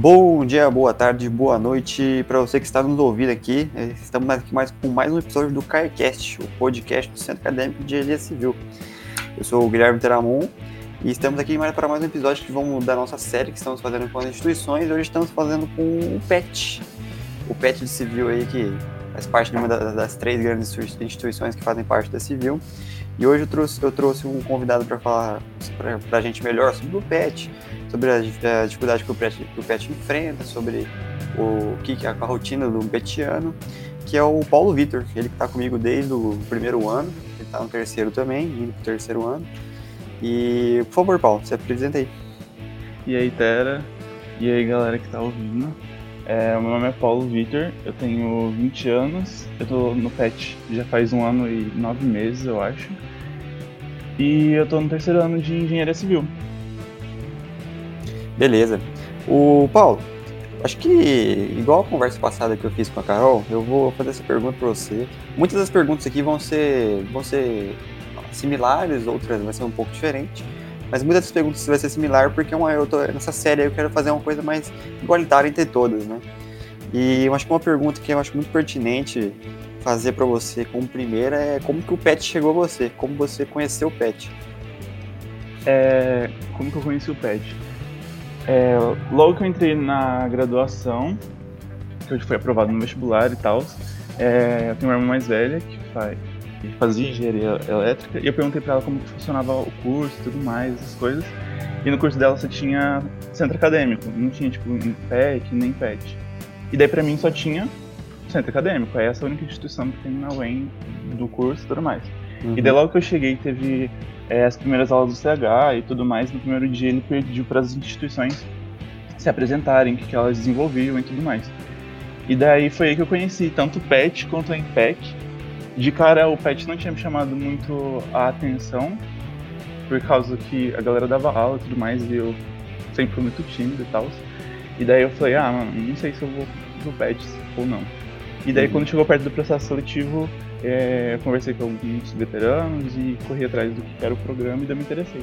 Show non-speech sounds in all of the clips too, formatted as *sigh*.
Bom dia, boa tarde, boa noite para você que está nos ouvindo aqui. Estamos aqui mais, com mais um episódio do CAICast, o podcast do Centro Acadêmico de Engenharia Civil. Eu sou o Guilherme Teramon e estamos aqui para mais um episódio que vamos da nossa série que estamos fazendo com as instituições. Hoje estamos fazendo com o PET, o PET de Civil aí que faz parte de uma das três grandes instituições que fazem parte da Civil. E hoje eu trouxe, eu trouxe um convidado para falar para a gente melhor sobre o PET, sobre a, dificuldade que o, PET, que o PET enfrenta, sobre o que é a rotina do petiano, que é o Paulo Vitor. Ele que está comigo desde o primeiro ano, ele está no terceiro também, indo para o terceiro ano. E, por favor, Paulo, se apresenta aí. E aí, Tera. E aí, galera que está ouvindo. É, meu nome é Paulo Vitor, eu tenho 20 anos, eu tô no PET já faz um ano e nove meses, eu acho. E eu tô no terceiro ano de engenharia civil. Beleza. O Paulo, acho que igual a conversa passada que eu fiz com a Carol, eu vou fazer essa pergunta para você. Muitas das perguntas aqui vão ser, vão ser similares, outras vão ser um pouco diferentes. Mas muitas das perguntas vai ser similar porque uma, eu tô, nessa série eu quero fazer uma coisa mais igualitária entre todas, né? E eu acho que uma pergunta que eu acho muito pertinente fazer para você como primeira é como que o pet chegou a você, como você conheceu o pet. É, como que eu conheci o pet? É, logo que eu entrei na graduação, que eu fui aprovado no vestibular e tal, é, eu tenho uma irmã mais velha que faz, que fazia engenharia elétrica, e eu perguntei para ela como funcionava o curso e tudo mais, essas coisas. E no curso dela só tinha centro acadêmico, não tinha tipo PET nem PET. E daí para mim só tinha centro acadêmico, é essa a única instituição que tem na UEM do curso e tudo mais. Uhum. E daí logo que eu cheguei teve é, as primeiras aulas do CH e tudo mais, no primeiro dia ele pediu para as instituições se apresentarem, o que, que elas desenvolviam e tudo mais. E daí foi aí que eu conheci tanto o PET quanto a IMPEC, de cara, o pet não tinha me chamado muito a atenção, por causa que a galera dava aula e tudo mais, e eu sempre fui muito tímido e tal. E daí eu falei, ah, mano, não sei se eu vou pro pet ou não. E daí uhum. quando chegou perto do processo seletivo, é, eu conversei com alguns veteranos e corri atrás do que era o programa e daí me interessei.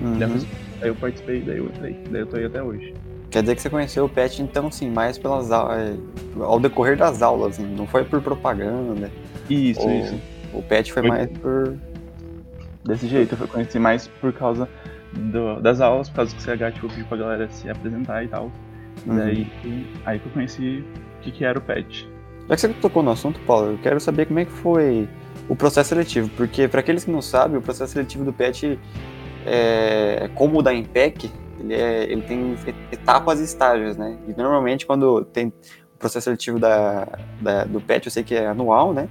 Uhum. Daí eu participei, daí eu entrei, daí eu tô aí até hoje. Quer dizer que você conheceu o PET, então, sim, mais pelas aulas, ao decorrer das aulas, assim, não foi por propaganda. Isso, o, isso. O PET foi, foi, mais por. Desse jeito, eu conheci mais por causa do, das aulas, por causa que o CH tipo, pediu pra galera se apresentar e tal. Uhum. Daí aí que eu conheci o que, que era o PET. Já que você tocou no assunto, Paulo, eu quero saber como é que foi o processo seletivo, porque para aqueles que não sabem, o processo seletivo do PET é como o da IMPEC, ele, é, ele tem etapas e estágios, né? E normalmente quando tem o processo seletivo da, da, do PET, eu sei que é anual, né?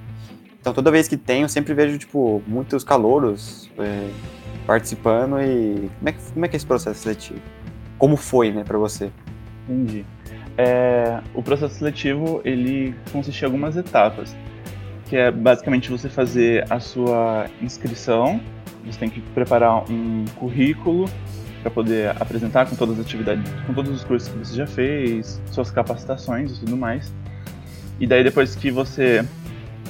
Então toda vez que tem, eu sempre vejo, tipo, muitos calouros é, participando e como é, que, como é que é esse processo seletivo? Como foi, né, para você? Entendi. É, o processo seletivo, ele consiste em algumas etapas, que é basicamente você fazer a sua inscrição, você tem que preparar um currículo para poder apresentar com todas as atividades, com todos os cursos que você já fez, suas capacitações e tudo mais. E daí depois que você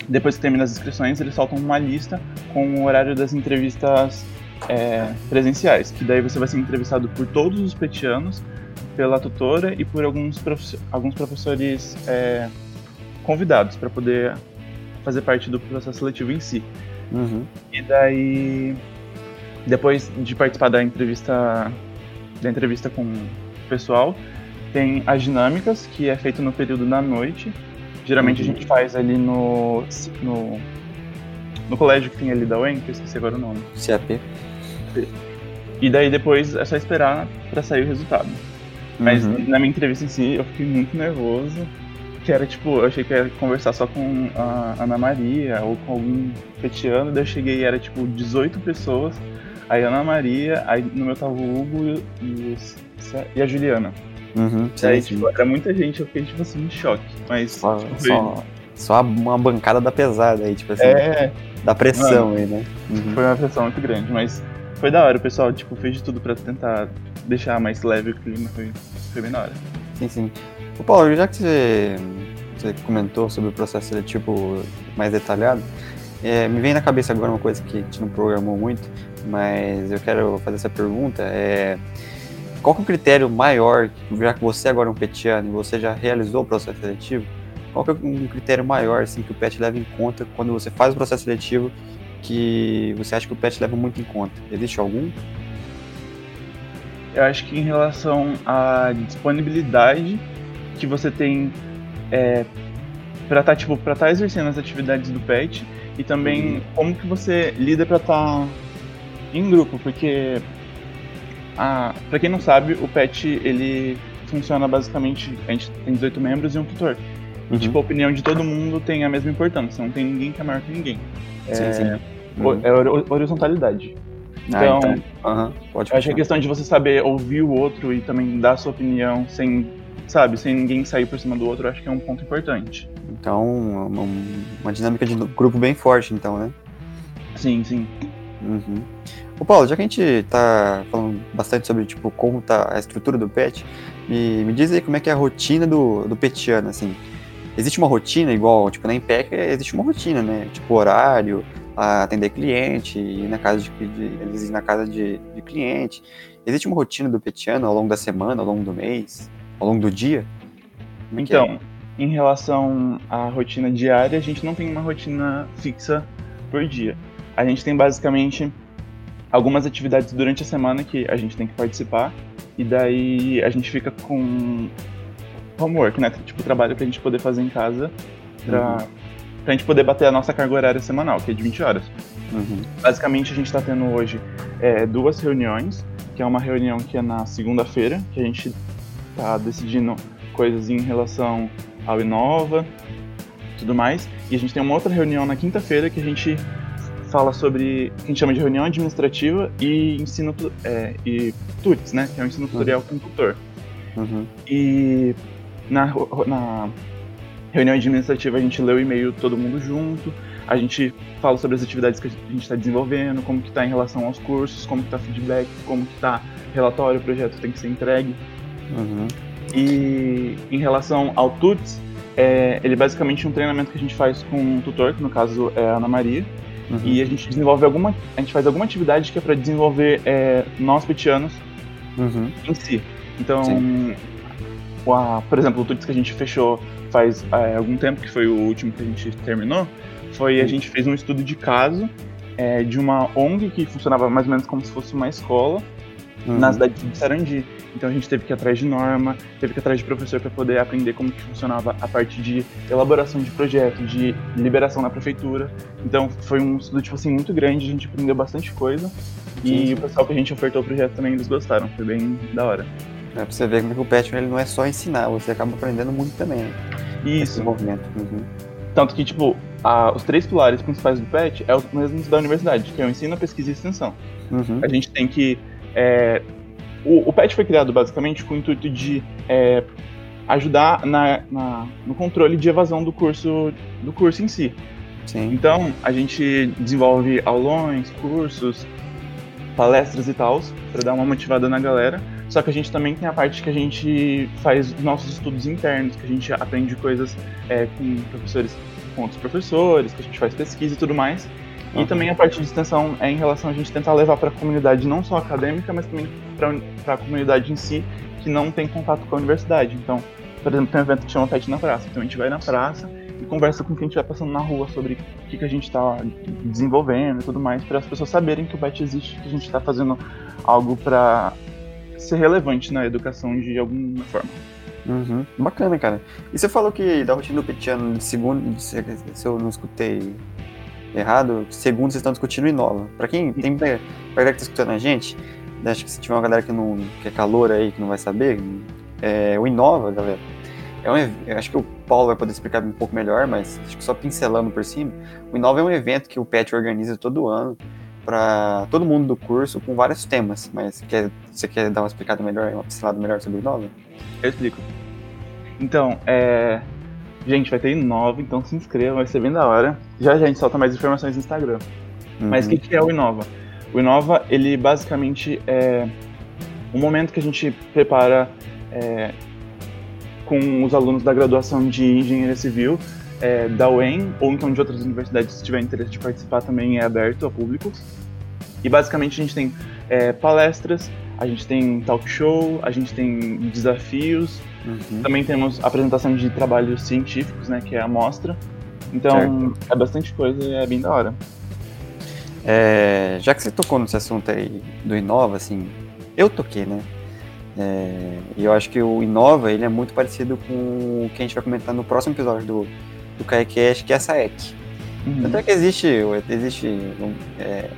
depois que termina as inscrições, eles soltam uma lista com o horário das entrevistas é, presenciais, que daí você vai ser entrevistado por todos os petianos, pela tutora e por alguns, prof... alguns professores é, convidados para poder fazer parte do processo seletivo em si. Uhum. E daí depois de participar da entrevista da entrevista com o pessoal, tem as dinâmicas, que é feito no período da noite. Geralmente uhum. a gente faz ali no, no, no colégio que tem ali da UEM, que eu esqueci agora o nome. CAP. E daí depois é só esperar para sair o resultado. Mas uhum. na minha entrevista em si, eu fiquei muito nervoso. Que era tipo, eu achei que ia conversar só com a Ana Maria ou com algum petiano, daí eu cheguei e era tipo 18 pessoas aí Ana Maria, aí no meu tava o Hugo e, e a Juliana. Uhum, sim, aí, tipo, era muita gente, eu fiquei, tipo assim, em choque. Mas. Só, tipo, só, só, uma bancada da pesada aí, tipo assim. É. Da pressão Mano, aí, né? Uhum. Foi uma pressão muito grande, mas foi da hora. O pessoal, tipo, fez de tudo pra tentar deixar mais leve o clima. Foi, foi. Sim, sim. O Paulo, já que você, você comentou sobre o processo seletivo mais detalhado, é, me vem na cabeça agora uma coisa que a gente não programou muito, mas eu quero fazer essa pergunta. É, qual é o critério maior, já que você agora é um petiano e você já realizou o processo seletivo, qual é um critério maior assim, que o PET leva em conta quando você faz o processo seletivo que você acha que o PET leva muito em conta? Existe algum? Eu acho que em relação à disponibilidade que você tem é, para estar tá, tipo, para estar tá exercendo as atividades do PET e também uhum. como que você lida para estar tá em grupo, porque para quem não sabe, o PET ele funciona basicamente, a gente tem 18 membros e um tutor. Uhum. E tipo, a opinião de todo mundo tem a mesma importância, não tem ninguém que é maior que ninguém. Sim, é, sim. Uhum. é horizontalidade. Então, ah, então. Uhum. Acho que a questão de você saber ouvir o outro e também dar sua opinião sem, sabe, sem ninguém sair por cima do outro, acho que é um ponto importante. Então, uma, uma dinâmica de grupo bem forte, então, né? Sim, sim. Uhum. Ô Paulo, já que a gente tá falando bastante sobre, tipo, como tá a estrutura do pet, me, me diz aí como é que é a rotina do, do petiano, assim. Existe uma rotina igual, tipo, na Impec existe uma rotina, né? Tipo, horário, atender cliente, ir na casa de, de, na casa de, de cliente. Existe uma rotina do petiano ao longo da semana, ao longo do mês, ao longo do dia? É então, é? em relação à rotina diária, a gente não tem uma rotina fixa por dia. A gente tem basicamente algumas atividades durante a semana que a gente tem que participar e daí a gente fica com homework, né? Tipo, trabalho pra gente poder fazer em casa uhum pra gente poder bater a nossa carga horária semanal, que é de 20 horas. Uhum. Basicamente, a gente está tendo hoje é, duas reuniões, que é uma reunião que é na segunda-feira, que a gente está decidindo coisas em relação ao Inova, tudo mais, e a gente tem uma outra reunião na quinta-feira que a gente fala sobre que a gente chama de reunião administrativa e ensino é, e TUTS, né, que é o ensino tutorial uhum. com tutor. Uhum. E na, na reunião administrativa a gente lê o e-mail todo mundo junto, a gente fala sobre as atividades que a gente está desenvolvendo, como que está em relação aos cursos, como que está feedback, como que está relatório, o projeto tem que ser entregue. Uhum. E em relação ao TUTS, é, ele é basicamente um treinamento que a gente faz com um tutor, que no caso é a Ana Maria, uhum. e a gente desenvolve alguma, a gente faz alguma atividade que é para desenvolver é, nós petianos uhum. em si. Então, a, por exemplo, o TUTS que a gente fechou faz é, algum tempo, que foi o último que a gente terminou, foi a gente fez um estudo de caso é, de uma ONG que funcionava mais ou menos como se fosse uma escola uhum. na cidade de Sarandi. Então a gente teve que ir atrás de norma, teve que ir atrás de professor para poder aprender como que funcionava a parte de elaboração de projeto, de liberação na prefeitura. Então foi um estudo tipo assim muito grande, a gente aprendeu bastante coisa. E sim. o pessoal que a gente ofertou o projeto também eles gostaram, foi bem da hora. É pra você ver como que o Patreon ele não é só ensinar, você acaba aprendendo muito também, né? Isso. Esse movimento. Uhum. Tanto que, tipo, a, os três pilares principais do PET é os mesmos da universidade, que é o ensino, a pesquisa e extensão. Uhum. A gente tem que. É, o, o, PET foi criado basicamente com o intuito de é, ajudar na, na, no controle de evasão do curso, do curso em si. Sim. Então, a gente desenvolve aulões, cursos, palestras e tal, para dar uma motivada na galera. Só que a gente também tem a parte que a gente faz nossos estudos internos, que a gente aprende coisas é, com professores, com outros professores, que a gente faz pesquisa e tudo mais. E uhum. também a parte de extensão é em relação a gente tentar levar para a comunidade não só acadêmica, mas também para a comunidade em si, que não tem contato com a universidade. Então, por exemplo, tem um evento que chama Pet na Praça. Então a gente vai na praça e conversa com quem estiver passando na rua sobre o que, que a gente está desenvolvendo e tudo mais, para as pessoas saberem que o Pet existe, que a gente está fazendo algo para ser relevante na educação de alguma forma. Uhum. Bacana, cara. E você falou que da rotina do petiano de segundo, se eu não escutei errado, segundo vocês estão discutindo Inova. Pra quem tem pra galera que tá escutando a gente, acho que se tiver uma galera que não que é calor aí, que não vai saber, é, o Inova, galera, é um, acho que o Paulo vai poder explicar um pouco melhor, mas acho que só pincelando por cima, o Inova é um evento que o PET organiza todo ano para todo mundo do curso com vários temas, mas quer, você quer dar uma explicada melhor, uma pincelada melhor sobre o Inova? Eu explico. Então, é... Gente, vai ter Inova, então se inscreva, vai ser bem da hora. Já já a gente solta mais informações no Instagram. Uhum. Mas o que, que é o Inova? O Inova, ele basicamente é um momento que a gente prepara é, com os alunos da graduação de Engenharia Civil é, da UEM ou então de outras universidades, se tiver interesse de participar, também é aberto ao público. E basicamente a gente tem é, palestras, a gente tem talk show, a gente tem desafios, uhum. também temos apresentação de trabalhos científicos, né, que é a mostra. Então certo. é bastante coisa e é bem da hora. É, já que você tocou nesse assunto aí do Inova, assim, eu toquei, né? É, e eu acho que o Inova ele é muito parecido com o que a gente vai comentar no próximo episódio do, do KaiCast, que é a SAEC. Uhum. Tanto é que existe, existe um, é,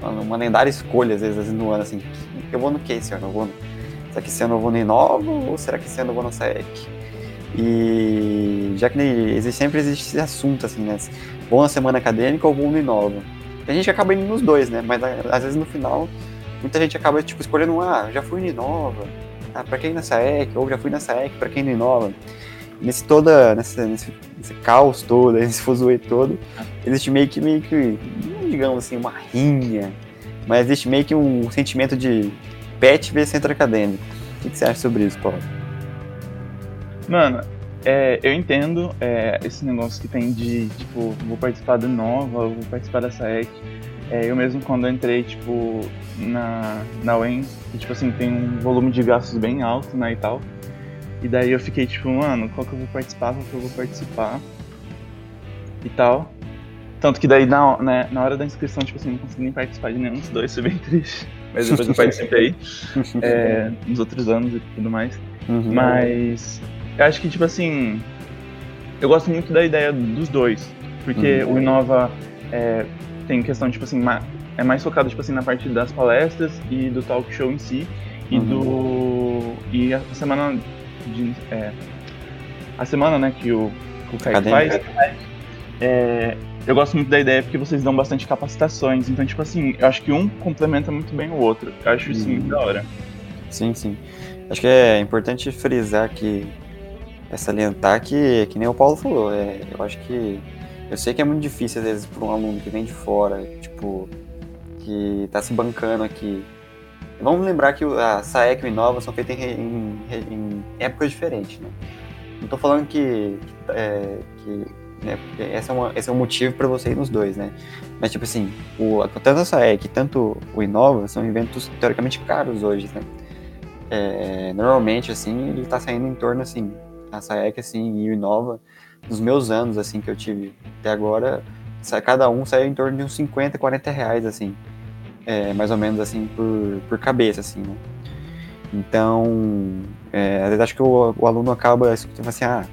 uma, uma, lendária escolha, às vezes, no ano, assim, eu vou no que esse ano? Eu vou no, será que esse ano eu vou no Inova ou será que esse ano eu vou na SAEC? E já que existe, sempre existe esse assunto, assim, né? Vou na semana acadêmica ou vou no Inova? A gente acaba indo nos dois, né? Mas às vezes no final, muita gente acaba tipo, escolhendo, ah, já fui no Inova, ah, pra quem na SAEC, ou já fui na SAEC, pra quem no Inova. Nesse toda, nesse, nesse, caos todo, *laughs* nesse fuzuê todo, existe meio que, meio que, digamos assim, uma rinha, mas existe meio que um sentimento de pet ver centro acadêmico. O que você acha sobre isso, Paulo? Mano, é, eu entendo é, esse negócio que tem de, tipo, vou participar do Nova, vou participar da SAEC. É, eu mesmo quando eu entrei, tipo, na, na UEM, tipo assim, tem um volume de gastos bem alto, né, e tal. E daí eu fiquei, tipo, mano, qual que eu vou participar, qual que eu vou participar e tal. Tanto que daí na, né, na hora da inscrição, tipo assim, não consegui nem participar de nenhum dos dois, foi bem *laughs* triste. Mas depois eu participei *laughs* é, nos outros anos e tudo mais. Uhum. Mas eu acho que, tipo assim, eu gosto muito da ideia dos dois, porque uhum. o Inova é, tem questão, tipo assim, é mais focado, tipo assim, na parte das palestras e do talk show em si, e uhum. do... e a semana de... É, a semana, né, que o, que o Kaique faz, é, eu gosto muito da ideia porque vocês dão bastante capacitações, então, tipo assim, eu acho que um complementa muito bem o outro, eu acho isso uhum. muito da hora. Sim, sim. Acho que é importante frisar que é salientar que, que nem o Paulo falou, é, eu acho que. Eu sei que é muito difícil, às vezes, para um aluno que vem de fora, tipo, que está se bancando aqui. Vamos lembrar que a SAEC e o Inova são feitas em, em, em épocas diferentes, né? Não estou falando que, é, que né, esse, é uma, esse é um motivo para você ir nos dois, né? Mas, tipo assim, o, tanto a SAEC quanto o Inova são eventos teoricamente caros hoje, né? É, normalmente, assim, ele está saindo em torno, assim, a SAEC, assim, e o Inova, nos meus anos, assim, que eu tive até agora, cada um saiu em torno de uns 50, 40 reais, assim, é, mais ou menos, assim, por, por cabeça, assim, né? Então, é, às vezes acho que o, o aluno acaba, tipo assim, ah,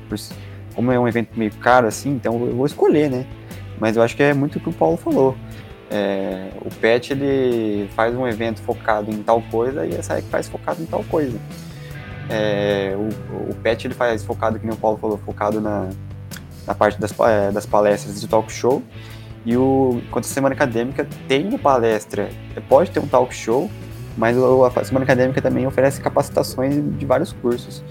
como é um evento meio caro, assim, então eu vou escolher, né? Mas eu acho que é muito o que o Paulo falou. É, o PET, ele faz um evento focado em tal coisa e a SAEC faz focado em tal coisa. É, o, o PET ele faz focado, que nem o Paulo falou, focado na, na parte das, é, das palestras de talk show. E o, enquanto a semana acadêmica tem uma palestra, pode ter um talk show, mas a semana acadêmica também oferece capacitações de vários cursos.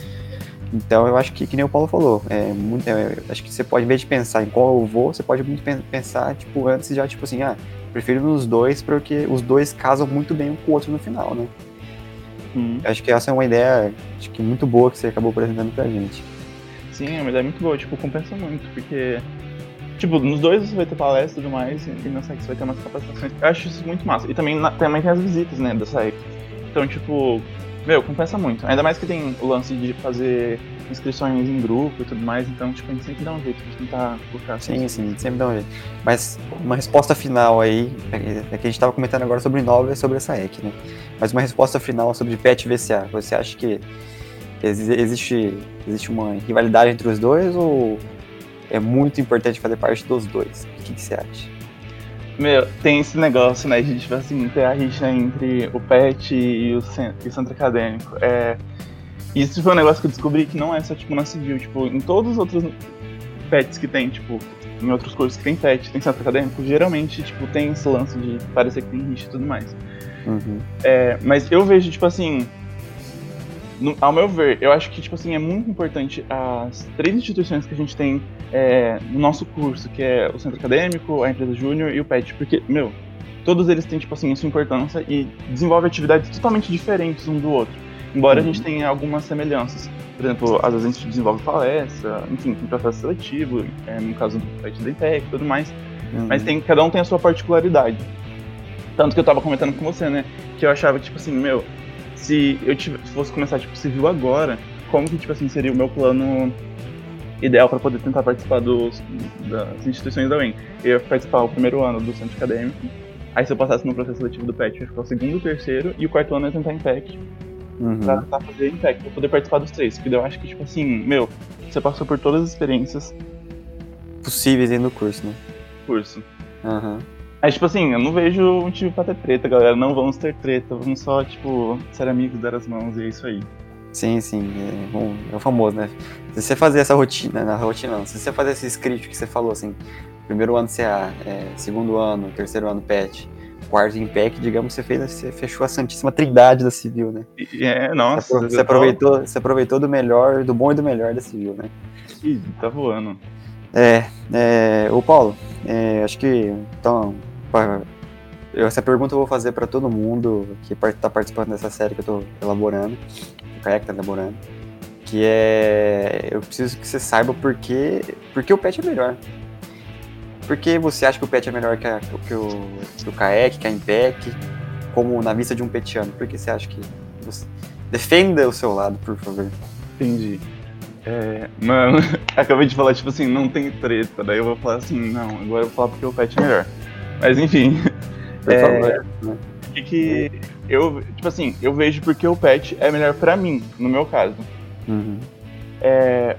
Então eu acho que, que nem o Paulo falou, é muito, é, acho que você pode, em vez de pensar em qual eu vou, você pode muito pensar, tipo, antes já, tipo assim, ah, prefiro nos dois porque os dois casam muito bem um com o outro no final, né? Hum. Acho que essa é uma ideia acho que muito boa que você acabou apresentando pra gente. Sim, é uma ideia muito boa, tipo, compensa muito, porque tipo, nos dois você vai ter palestra e tudo mais, e na SAEC você vai ter umas capacitações. Eu acho isso muito massa. E também, na, também tem as visitas, né, da SAEC. Então, tipo, meu, compensa muito. Ainda mais que tem o lance de fazer inscrições em grupo e tudo mais, então, tipo, a gente sempre dá um jeito de tentar colocar assim. Sim, sim, sempre dá um jeito. Mas uma resposta final aí, é que a gente estava comentando agora sobre Nova e sobre a SAEC, né? Mas uma resposta final sobre PET VCA. Você acha que existe, existe uma rivalidade entre os dois ou é muito importante fazer parte dos dois? O que, que você acha? Meu, tem esse negócio, né, de tipo assim, ter a rixa entre o PET e o, centro, e o centro acadêmico. É, isso foi um negócio que eu descobri que não é só tipo na civil, tipo, em todos os outros PETs que tem, tipo, em outros cursos que tem PET, tem centro acadêmico, geralmente, tipo, tem esse lance de parecer que tem rixa e tudo mais. Uhum. É, mas eu vejo, tipo assim, no, ao meu ver, eu acho que, tipo assim, é muito importante as três instituições que a gente tem é, no nosso curso, que é o Centro Acadêmico, a Empresa Júnior e o PET, porque, meu, todos eles têm, tipo assim, a sua importância e desenvolvem atividades totalmente diferentes um do outro. Embora uhum. a gente tenha algumas semelhanças. Por exemplo, às vezes a gente desenvolve palestra, enfim, tem processo seletivo, é, no caso do PET da ITEC e tudo mais. Uhum. Mas tem, cada um tem a sua particularidade. Tanto que eu tava comentando com você, né? Que eu achava, tipo assim, meu, se eu tivesse, fosse começar, tipo, civil agora, como que, tipo assim, seria o meu plano ideal para poder tentar participar dos, das instituições da UEM? Eu ia participar o primeiro ano do centro acadêmico, aí se eu passasse no processo seletivo do PET, eu ia ficar o segundo, o terceiro, e o quarto ano eu ia tentar em PEC. Uhum. Pra tentar fazer em PEC, pra poder participar dos três. Porque eu acho que, tipo assim, meu, você passou por todas as experiências possíveis dentro do curso, né? Curso. Aham. Uhum. Aí, tipo assim, eu não vejo um motivo pra ter treta, galera. Não vamos ter treta, vamos só, tipo, ser amigos, dar as mãos e é isso aí. Sim, sim. É, bom, é o famoso, né? Se você fazer essa rotina, na rotina não, se você fazer esse script que você falou, assim, primeiro ano CA, é, segundo ano, terceiro ano PET, quarto em PEC, digamos, você fez, você fechou a Santíssima Trindade da Civil, né? É, nossa. Você, você aproveitou, você aproveitou do melhor, do bom e do melhor da Civil, né? Ih, tá voando. É, é, ô Paulo, é, acho que, então, essa pergunta eu vou fazer para todo mundo que está participando dessa série que eu estou elaborando, o Kayak está elaborando, que é eu preciso que você saiba por que, por que o pet é melhor. Por que você acha que o pet é melhor que, a, que, o, que o kayak, que a Impec, como na vista de um petiano? Por que você acha que... Você... Defenda o seu lado, por favor. Entendi. É, mano, *laughs* acabei de falar, tipo assim, não tem treta. Daí eu vou falar assim, não, agora eu vou falar porque o pet é melhor. Mas enfim. *laughs* É? Que, que eu, tipo assim, eu vejo porque o pet é melhor pra mim, no meu caso. Uhum. É,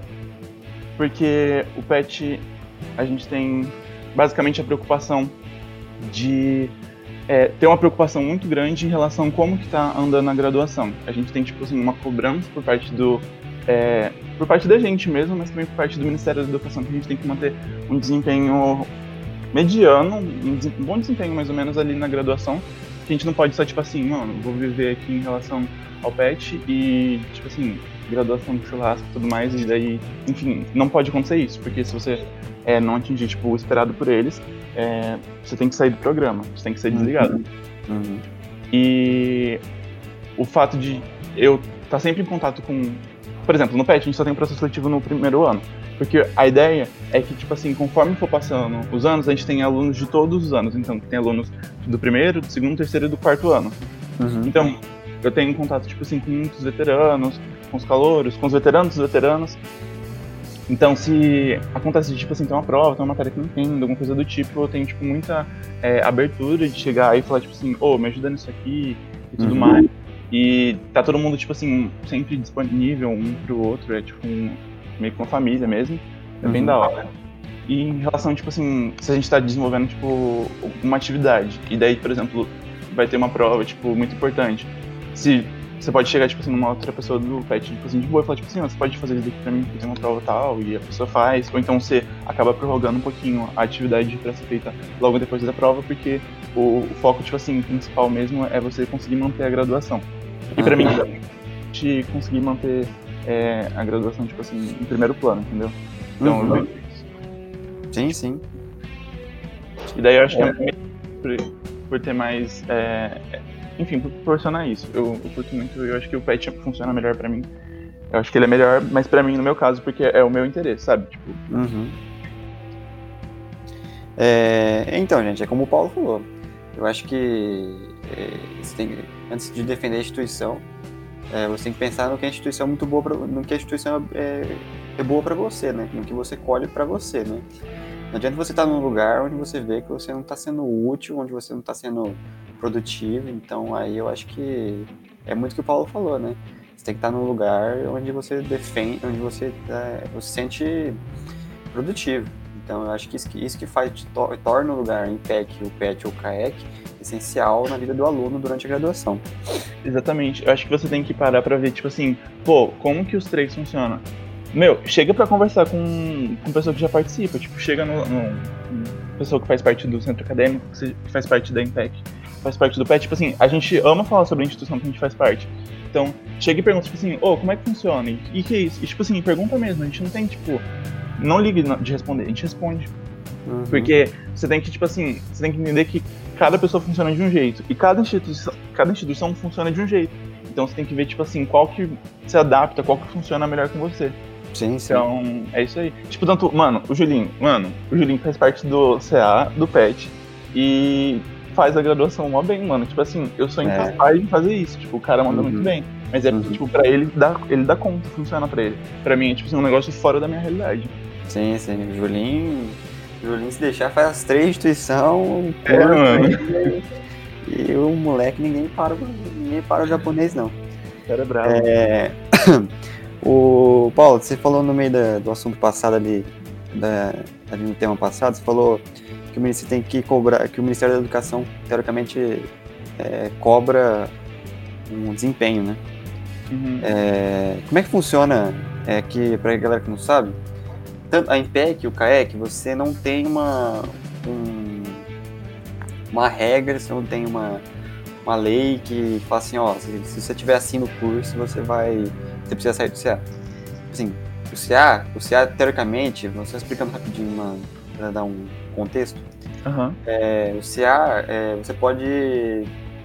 porque o pet, a gente tem basicamente a preocupação de é, ter uma preocupação muito grande em relação a como que tá andando a graduação. A gente tem, tipo assim, uma cobrança por parte do... É, por parte da gente mesmo, mas também por parte do Ministério da Educação, que a gente tem que manter um desempenho mediano, um bom desempenho mais ou menos ali na graduação, que a gente não pode só, tipo assim, mano, vou viver aqui em relação ao pet e, tipo assim, graduação de churrasco e tudo mais, e daí, enfim, não pode acontecer isso, porque se você é, não atingir, tipo, o esperado por eles, é, você tem que sair do programa, você tem que ser desligado. Uhum. uhum. E o fato de eu estar tá sempre em contato com. Por exemplo, no PET a gente só tem um processo seletivo no primeiro ano. Porque a ideia é que, tipo assim, conforme for passando os anos, a gente tem alunos de todos os anos. Então, tem alunos do primeiro, do segundo, terceiro e do quarto ano. Uhum. Então, eu tenho contato, tipo assim, com muitos veteranos, com os calouros, com os veteranos dos veteranos. Então, se acontece, tipo assim, tem uma prova, tem uma matéria que não entendo, alguma coisa do tipo, eu tenho, tipo, muita é, abertura de chegar e falar, tipo assim, ô, oh, me ajuda nisso aqui e tudo uhum. mais. E tá todo mundo, tipo assim, sempre disponível um pro outro, é tipo um, meio que uma família mesmo. É uhum. bem da hora. E em relação, tipo assim, se a gente tá desenvolvendo, tipo, uma atividade, e daí, por exemplo, vai ter uma prova, tipo, muito importante. Se você pode chegar, tipo assim, numa outra pessoa do pet, tipo assim, de boa, e falar, tipo assim, você pode fazer isso aqui pra mim, porque tem uma prova tal, e a pessoa faz, ou então você acaba prorrogando um pouquinho a atividade pra ser feita logo depois da prova, porque o, o foco, tipo assim, principal mesmo é você conseguir manter a graduação. E pra mim, de conseguir manter é, a graduação, tipo assim, em primeiro plano, entendeu? Então uhum. eu isso. Sim, sim. E daí eu acho que é por, por ter mais. É, enfim, por proporcionar isso. Eu, eu curto muito, eu acho que o pet funciona melhor pra mim. Eu acho que ele é melhor, mas pra mim, no meu caso, porque é o meu interesse, sabe? Tipo. Uhum. É, então, gente, é como o Paulo falou. Eu acho que é, tem, antes de defender a instituição, é, você tem que pensar no que a instituição é muito boa pra, no que a instituição é, é boa para você, né? No que você colhe para você, né? Não adianta você estar tá num lugar onde você vê que você não está sendo útil, onde você não está sendo produtivo. Então aí eu acho que é muito o que o Paulo falou, né? Você tem que estar tá num lugar onde você defende, onde você, é, você se sente produtivo. Então eu acho que isso que, isso que faz, torna o lugar em PEC, o PET ou o CAEC essencial na vida do aluno durante a graduação. Exatamente. Eu acho que você tem que parar para ver, tipo assim, pô, como que os três funcionam? Meu, chega para conversar com, com pessoa que já participa, tipo, chega no, no pessoa que faz parte do centro acadêmico, que faz parte da IMPEC, faz parte do PET, tipo assim, a gente ama falar sobre a instituição que a gente faz parte. Então, chega e pergunta, tipo assim, ô, oh, como é que funciona? E, e que é isso? E, tipo assim, pergunta mesmo, a gente não tem, tipo, não ligue de responder, a gente responde. Uhum. Porque você tem que, tipo assim, você tem que entender que cada pessoa funciona de um jeito. E cada instituição, cada instituição funciona de um jeito. Então você tem que ver, tipo assim, qual que se adapta, qual que funciona melhor com você. Sim, sim. Então, é isso aí. Tipo, tanto, mano, o Julinho, mano, o Julinho faz parte do CA, do PET. E faz a graduação mó bem, mano. Tipo assim, eu sou É. incapaz de fazer isso. Tipo, o cara manda Uhum. muito bem. Mas é porque, Uhum. tipo, pra ele dá, ele dá conta, funciona pra ele. Pra mim é, tipo assim, um negócio fora da minha realidade. Sim, sim. O Julinho, Julinho se deixar faz as três instituições. É, mano. E o moleque, ninguém para, ninguém para o japonês, não. O cara é bravo. É, *coughs* o Paulo, você falou no meio da- do assunto passado ali, da- ali no tema passado, você falou que o Ministério tem que cobrar, que o Ministério da Educação, teoricamente, é, cobra um desempenho, né? Uhum. É, como é que funciona, é, que, pra galera que não sabe, a IMPEC e o CAEC, você não tem uma, um- uma regra, você não tem uma, uma lei que fala assim, ó, se, se você tiver assim no curso, você vai, você precisa sair do CA. Assim, o CA, o CA, teoricamente, você explicando rapidinho uma, pra dar um contexto, Aham. é, o CA, é, você pode.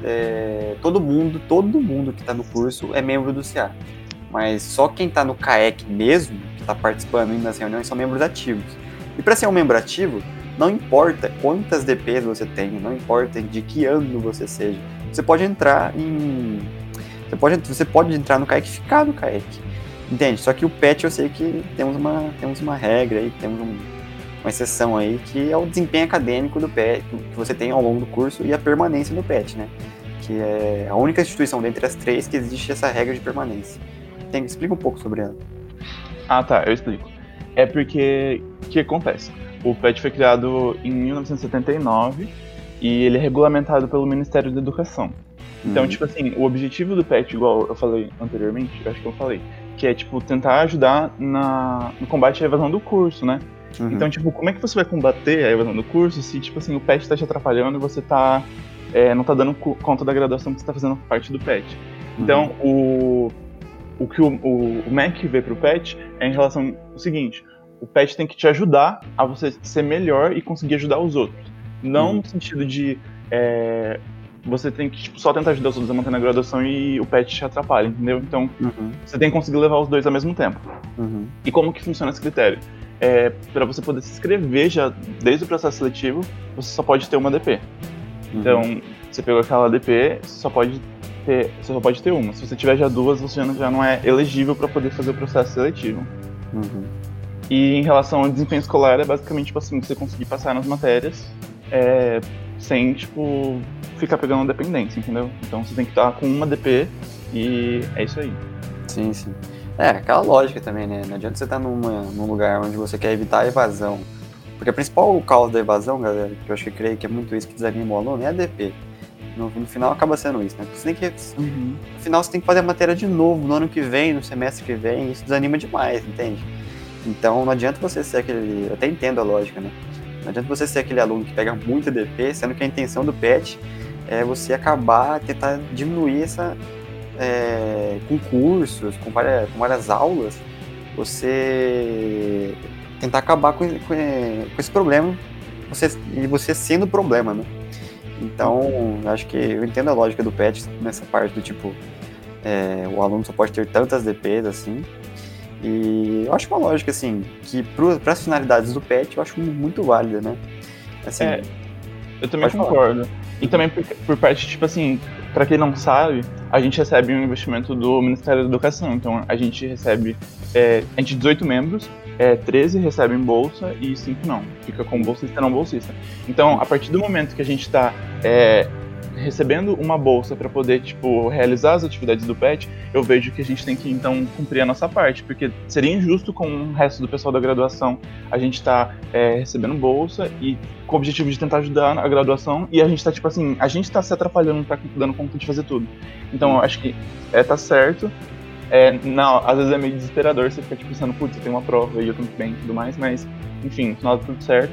é, todo mundo, todo mundo que está no curso é membro do CA. Mas só quem está no CAEC mesmo, que está participando indo nas reuniões, são membros ativos. E para ser um membro ativo, não importa quantas DPs você tem, não importa de que ano você seja. Você pode entrar em. Você pode, você pode entrar no CAEC e ficar no CAEC. Entende? Só que o PET eu sei que temos uma, temos uma regra aí, temos um, uma exceção aí, que é o desempenho acadêmico do PET, que você tem ao longo do curso e a permanência do PET, né? Que é a única instituição dentre as três que existe essa regra de permanência. Explica um pouco sobre ela. Ah, tá, eu explico. É porque o que acontece? O PET foi criado em 1979 e ele é regulamentado pelo Ministério da Educação. Então, Uhum. tipo assim, o objetivo do PET, igual eu falei anteriormente, eu acho que eu falei, que é, tipo, tentar ajudar na, no combate à evasão do curso, né? Uhum. Então, tipo, como é que você vai combater a evasão do curso se, tipo assim, o PET tá te atrapalhando e você tá, é, não tá dando co- conta da graduação que você tá fazendo parte do PET? Então, o, o que o, o, o MEC vê pro PET é em relação ao seguinte: o PET tem que te ajudar a você ser melhor e conseguir ajudar os outros. Não Uhum. no sentido de é, você tem que tipo, só tentar ajudar os outros a manter na graduação e o PET te atrapalha, entendeu? Então, Uhum. você tem que conseguir levar os dois ao mesmo tempo. Uhum. E como que funciona esse critério? É, para você poder se inscrever já desde o processo seletivo, você só pode ter uma DP. Uhum. Então, você pegou aquela DP, você só pode ter, você só pode ter uma. Se você tiver já duas, você já não- é elegível para poder fazer o processo seletivo. Uhum. E em relação ao desempenho escolar, é basicamente tipo assim, você conseguir passar nas matérias é, sem, tipo, ficar pegando dependência, entendeu? Então você tem que estar com uma DP e é isso aí. Sim, sim. É, aquela lógica também, né? Não adianta você estar numa, num lugar onde você quer evitar a evasão. Porque a principal causa da evasão, galera, que eu acho que eu creio que é muito isso que desanima o aluno, é a DP. No, no final acaba sendo isso, né? Porque você tem que. No final você tem que fazer a matéria de novo no ano que vem, no semestre que vem, isso desanima demais, entende? Então não adianta você ser aquele. Eu até entendo a lógica, né? Não adianta você ser aquele aluno que pega muito DP, sendo que a intenção do PET é você acabar, tentar diminuir essa. É, com cursos, com várias, com várias aulas, você tentar acabar com, com, com esse problema você, e você sendo o problema, né? Então, acho que eu entendo a lógica do PET nessa parte do tipo, é, o aluno só pode ter tantas DPs assim. E eu acho uma lógica, assim, que para as finalidades do PET eu acho muito válida, né? Assim, É, Eu também Pode falar. concordo. E também por, por parte, tipo assim, pra quem não sabe, a gente recebe um investimento do Ministério da Educação. Então a gente recebe, é, a gente 18 membros, é, 13 recebem bolsa e 5 não. Fica com bolsista e não bolsista. Então, a partir do momento que a gente tá é, recebendo uma bolsa para poder, tipo, realizar as atividades do PET, eu vejo que a gente tem que, então, cumprir a nossa parte. Porque seria injusto com o resto do pessoal da graduação a gente tá é, recebendo bolsa e com o objetivo de tentar ajudar a graduação e a gente tá, tipo assim, a gente tá se atrapalhando, não tá dando conta de fazer tudo. Então, eu acho que é, tá certo. É, não, às vezes é meio desesperador você ficar, tipo, pensando, putz, eu tenho uma prova e eu tenho que bem e tudo mais, mas, enfim, no final dá tudo certo.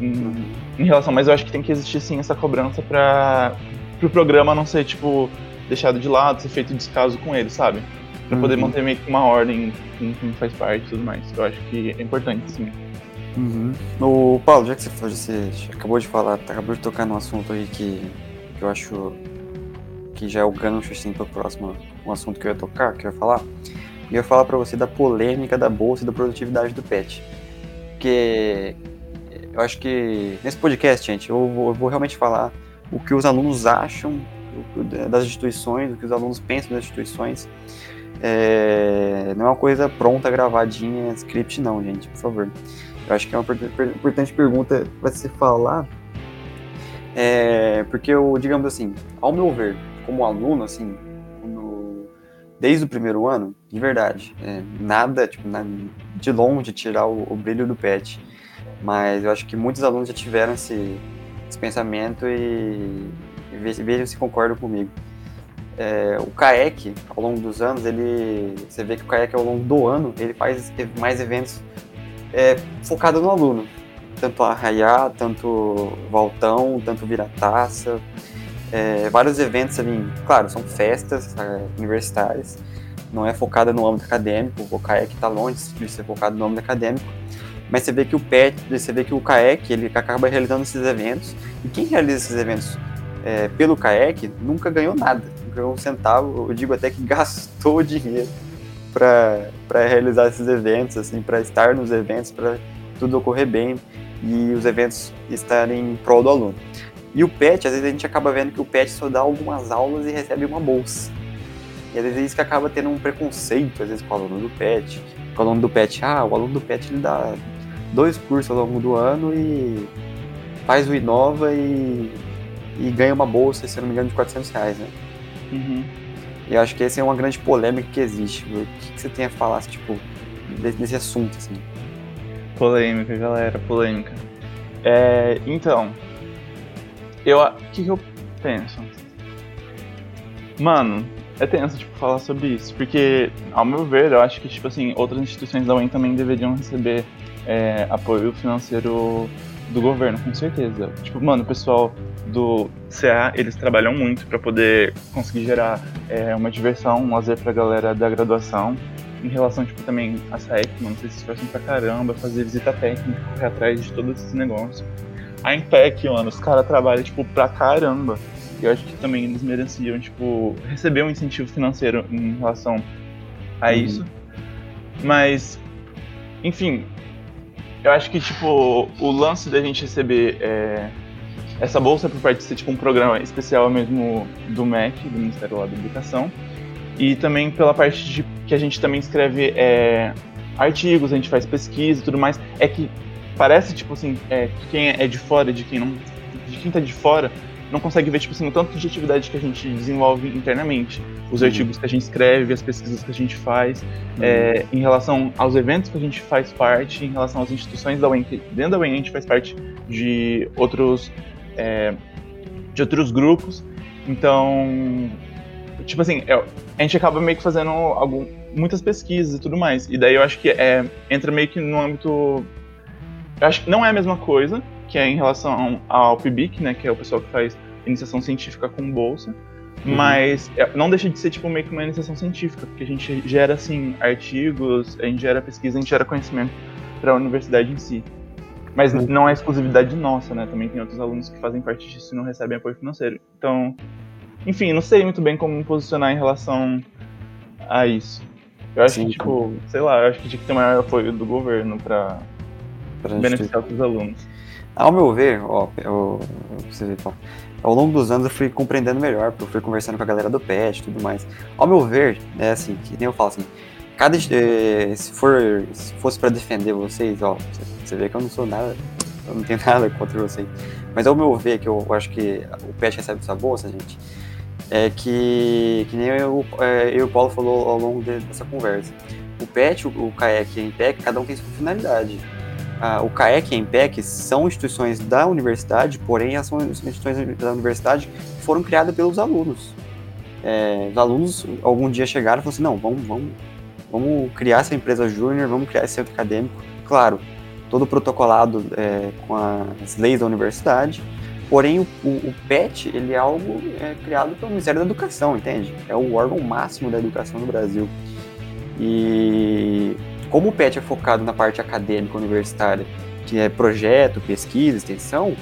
Em, em relação, mas eu acho que tem que existir, sim, essa cobrança pra, pro programa não ser, tipo, deixado de lado, ser feito descaso com ele, sabe? Pra poder Uhum. manter meio que uma ordem com quem faz parte e tudo mais. Eu acho que é importante, sim. Uhum. O Paulo, já que você, você acabou de falar, acabou de tocar num assunto aí que, que eu acho que já é o gancho assim para o próximo um assunto que eu ia tocar, que eu ia falar. E eu ia falar para você da polêmica da bolsa e da produtividade do PET. Porque eu acho que nesse podcast, gente, eu vou, eu vou realmente falar o que os alunos acham das instituições, o que os alunos pensam das instituições. É, não é uma coisa pronta, gravadinha, script não, gente, por favor. Eu acho que é uma importante pergunta para se falar, é, porque eu, digamos assim, ao meu ver, como aluno, assim, desde o primeiro ano, de verdade, é, nada, tipo, na, de longe tirar o, o, brilho do pet, mas eu acho que muitos alunos já tiveram esse, esse pensamento e, e vejam se concordam comigo. É, o CAEC, ao longo dos anos, ele, você vê que o CAEC, ao longo do ano, ele faz mais eventos é, focado no aluno. Tanto Arraiá, tanto Valtão, tanto Virataça, é, vários eventos ali, claro, são festas é, universitárias, não é focada no âmbito acadêmico, o CAEC está longe de ser focado no âmbito acadêmico, mas você vê que o PET, você vê que o CAEC, ele acaba realizando esses eventos, e quem realiza esses eventos é, pelo CAEC nunca ganhou nada, nunca ganhou um centavo, eu digo até que *laughs* gastou dinheiro para realizar esses eventos, assim, para estar nos eventos, para tudo ocorrer bem e os eventos estarem em prol do aluno. E o PET, às vezes a gente acaba vendo que o PET só dá algumas aulas e recebe uma bolsa. E às vezes é isso que acaba tendo um preconceito, às vezes, com o aluno do PET. Com o aluno do PET, ah, o aluno do PET ele dá dois cursos ao longo do ano e faz o Inova e, e ganha uma bolsa, se não me engano, de 400 reais, né? Uhum. E eu acho que essa é uma grande polêmica que existe. O que, que você tem a falar, tipo, desse assunto, assim? Polêmica, galera, polêmica. É, então, eu, o que, que eu penso? Mano, é tenso, tipo, falar sobre isso, porque, ao meu ver, eu acho que, tipo assim, outras instituições da UEM também deveriam receber é, apoio financeiro do governo, com certeza. Tipo, mano, o pessoal do CA, eles trabalham muito para poder conseguir gerar é, uma diversão, um lazer pra galera da graduação. Em relação, tipo, também a SAEC, mano, vocês se esforçam pra caramba, fazer visita técnica, correr atrás de todos esses negócios. A Impec, mano, os caras trabalham, tipo, pra caramba. E eu acho que também eles mereciam, tipo, receber um incentivo financeiro em relação a uhum. isso. Mas, enfim, eu acho que, tipo, o lance da gente receber é, essa bolsa por parte de ser, tipo, um programa especial mesmo do MEC, do Ministério da Educação, e também pela parte de que a gente também escreve é, artigos, a gente faz pesquisa e tudo mais, é que parece, tipo assim, é, que quem é de fora, de quem não. de quem tá de fora, não consegue ver, tipo assim, o tanto de atividade que a gente desenvolve internamente. Os uhum. artigos que a gente escreve, as pesquisas que a gente faz, uhum. é, em relação aos eventos que a gente faz parte, em relação às instituições da UEM. Dentro da UEM a gente faz parte de outros, é, de outros grupos. Então, tipo assim, é, a gente acaba meio que fazendo algum, muitas pesquisas e tudo mais. E daí eu acho que é, entra meio que no âmbito. Eu acho que não é a mesma coisa, que é em relação ao PIBIC, né, que é o pessoal que faz iniciação científica com bolsa, uhum. mas é, não deixa de ser tipo meio que uma iniciação científica, porque a gente gera assim artigos, a gente gera pesquisa, a gente gera conhecimento para a universidade em si. Mas uhum. não é exclusividade nossa, né? Também tem outros alunos que fazem parte disso e não recebem apoio financeiro. Então, enfim, não sei muito bem como me posicionar em relação a isso. Eu acho Sim, que, tipo, sei lá, eu acho que tinha que ter maior apoio do governo para beneficiar os alunos. Ao meu ver, ó, eu, eu, eu, ao longo dos anos eu fui compreendendo melhor, porque eu fui conversando com a galera do PET e tudo mais. Ao meu ver, é assim, que nem eu falo assim, cada, eh, se, for, se fosse para defender vocês, ó, você vê que eu não sou nada, eu não tenho *laughs* nada contra vocês. Mas ao meu ver, que eu, eu acho que o PET recebe essa bolsa, gente, é que, que nem eu, é, eu e o Paulo falou ao longo dessa conversa. O PET, o, o CAEC e a IMPEC, cada um tem sua finalidade ah, o CAEC e a IMPEC são instituições da universidade, porém são instituições da universidade que foram criadas pelos alunos. É, os alunos algum dia chegaram e falaram assim, não, vamos, vamos, vamos criar essa empresa júnior, vamos criar esse centro acadêmico. Claro, todo protocolado é, com as leis da universidade, porém o, o, o PET ele é algo é, criado pelo Ministério da Educação, entende? É o órgão máximo da educação no Brasil. E como o PET é focado na parte acadêmica universitária, que é projeto, pesquisa, extensão,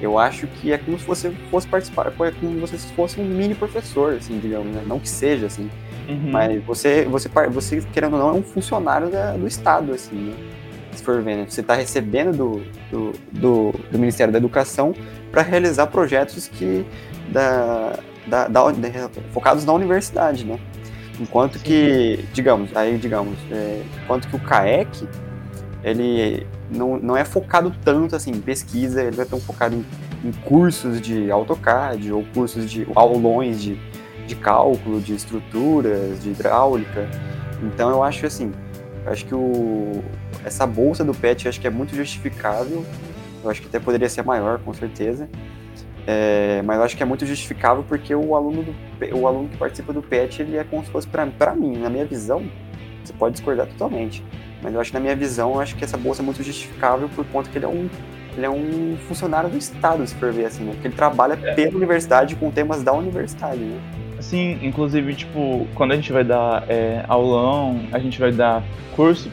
eu acho que é como se você fosse participar, é como se você fosse um mini professor, assim, digamos, né? Não que seja, assim, uhum. mas você, você, você, querendo ou não, é um funcionário da, do Estado, assim, né? se for ver, né? Você está recebendo do, do, do, do, Ministério da Educação para realizar projetos que da, da, da, focados na universidade, né? Enquanto que, digamos, aí digamos, é, enquanto que o CAEC, ele não, não é focado tanto assim em pesquisa, ele não é tão focado em, em cursos de AutoCAD ou cursos de aulões de, de cálculo, de estruturas, de hidráulica. Então eu acho assim, eu acho que o, essa bolsa do PET acho que é muito justificável. Eu acho que até poderia ser maior, com certeza. É, mas eu acho que é muito justificável porque o aluno, do, o aluno que participa do PET ele é como se fosse para mim, na minha visão. Você pode discordar totalmente, mas eu acho que na minha visão, eu acho que essa bolsa é muito justificável por conta que ele é um, ele é um funcionário do Estado, se for ver assim, né? Porque ele trabalha é. pela universidade com temas da universidade, né? Sim, inclusive, tipo, quando a gente vai dar é, aulão, a gente vai dar curso,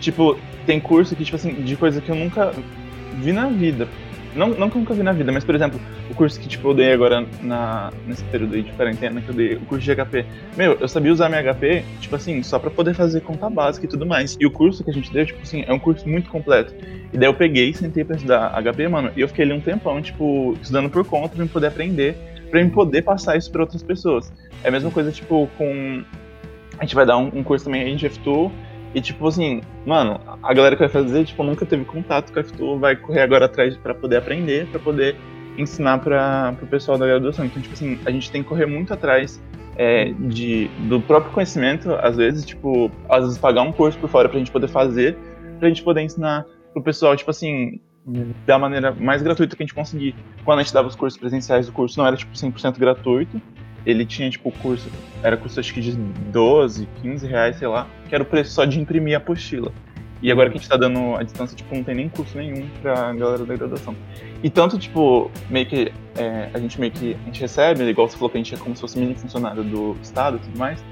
tipo, tem curso que, tipo assim, de coisa que eu nunca vi na vida. Não, não que eu nunca vi na vida, mas, por exemplo, o curso que, tipo, eu dei agora na, nesse período aí de quarentena, que eu dei, o curso de HP. Meu, eu sabia usar minha HP, tipo assim, só pra poder fazer conta básica e tudo mais. E o curso que a gente deu, tipo assim, é um curso muito completo. E daí eu peguei, sentei pra estudar HP, mano, e eu fiquei ali um tempão, tipo, estudando por conta pra poder aprender, pra poder passar isso pra outras pessoas. É a mesma coisa, tipo, com... A gente vai dar um, um curso também aí de F2, e tipo assim, mano, a galera que vai fazer, tipo, nunca teve contato com a FTU, vai correr agora atrás para poder aprender, para poder ensinar para o pessoal da graduação. Então, tipo assim, a gente tem que correr muito atrás é, de, do próprio conhecimento, às vezes, tipo, às vezes pagar um curso por fora pra gente poder fazer, pra gente poder ensinar pro pessoal, tipo assim, da maneira mais gratuita que a gente conseguir. Quando a gente dava os cursos presenciais, o curso não era, tipo, 100% gratuito, ele tinha, tipo, curso, era custo acho que de 12, 15 reais, sei lá, que era o preço só de imprimir a apostila. E agora que a gente tá dando a distância, tipo, não tem nem curso nenhum pra galera da graduação. E tanto, tipo, meio que é, a gente meio que a gente recebe, igual você falou que a gente é como se fosse mini funcionário do Estado e tudo mais.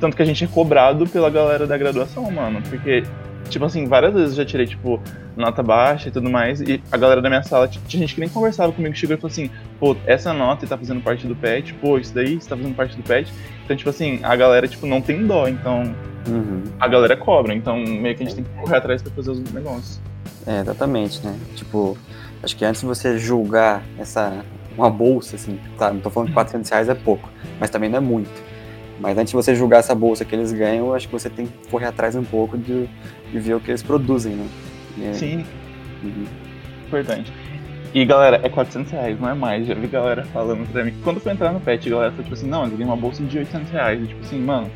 Tanto que a gente é cobrado pela galera da graduação, mano. Porque Tipo assim, várias vezes eu já tirei, tipo, nota baixa e tudo mais, e a galera da minha sala, tinha gente que nem conversava comigo, chegou e falou assim, pô, essa nota tá fazendo parte do PET, pô, isso daí está fazendo parte do PET. Então, tipo assim, a galera, tipo, não tem dó, então uhum. a galera cobra, então meio que a gente tem que correr atrás pra fazer os negócios. É, exatamente, né? Tipo, acho que antes de você julgar essa, uma bolsa, assim, tá, não tô falando que 400 reais é pouco, mas também não é muito. Mas antes de você julgar essa bolsa que eles ganham, acho que você tem que correr atrás um pouco de, de ver o que eles produzem, né? É... Sim. Uhum. Importante. E galera, é 400 reais, não é mais. Já vi galera falando pra mim. Quando foi entrar no pet, a galera falou tipo assim: não, eu ganhei uma bolsa de 800 reais. E, tipo assim, mano,